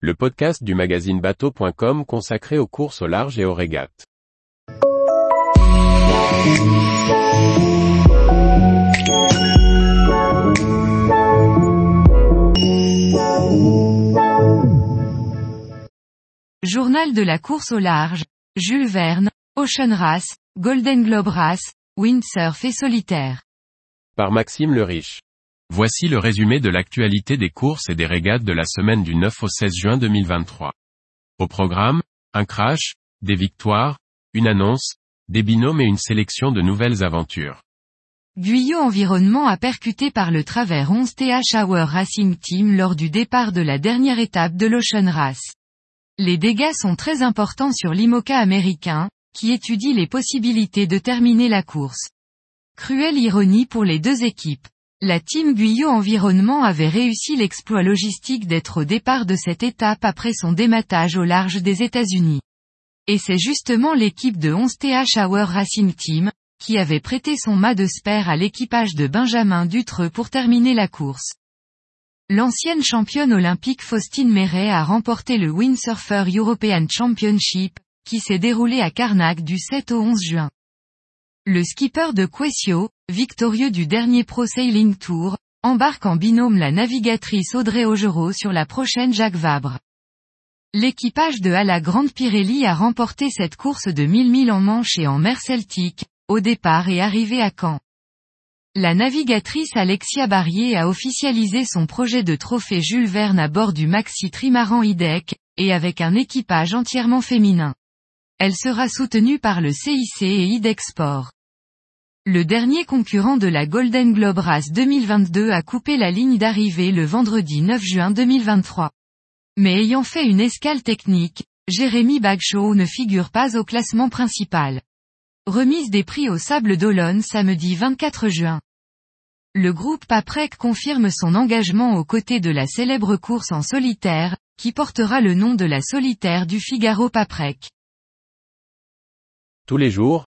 le podcast du magazine bateau.com consacré aux courses au large et aux régates. Journal de la course au large, Jules Verne, Ocean Race, Golden Globe Race, Windsurf et Solitaire. Par Maxime le Riche. Voici le résumé de l'actualité des courses et des régates de la semaine du 9 au 16 juin 2023. Au programme, un crash, des victoires, une annonce, des binômes et une sélection de nouvelles aventures. Guyot Environnement a percuté par le travers 11 TH Hour Racing Team lors du départ de la dernière étape de l'Ocean Race. Les dégâts sont très importants sur l'IMOCA américain, qui étudie les possibilités de terminer la course. Cruelle ironie pour les deux équipes. La team Guyot Environnement avait réussi l'exploit logistique d'être au départ de cette étape après son dématage au large des États-Unis. Et c'est justement l'équipe de 11 TH Hour Racing Team, qui avait prêté son mât de spare à l'équipage de Benjamin Dutreux pour terminer la course. L'ancienne championne olympique Faustine Méret a remporté le Windsurfer European Championship, qui s'est déroulé à Carnac du 7 au 11 juin. Le skipper de Quessio, victorieux du dernier Pro Sailing Tour, embarque en binôme la navigatrice Audrey Augereau sur la prochaine Jacques Vabre. L'équipage de la Grande Pirelli a remporté cette course de 1000 milles en Manche et en mer Celtique, au départ et arrivé à Caen. La navigatrice Alexia Barrier a officialisé son projet de trophée Jules Verne à bord du Maxi Trimaran IDEC, et avec un équipage entièrement féminin. Elle sera soutenue par le CIC et IDEC Sport. Le dernier concurrent de la Golden Globe Race 2022 a coupé la ligne d'arrivée le vendredi 9 juin 2023. Mais ayant fait une escale technique, Jérémy Bagshaw ne figure pas au classement principal. Remise des prix au Sable d'Olonne samedi 24 juin. Le groupe Paprec confirme son engagement aux côtés de la célèbre course en solitaire, qui portera le nom de la solitaire du Figaro Paprec. Tous les jours,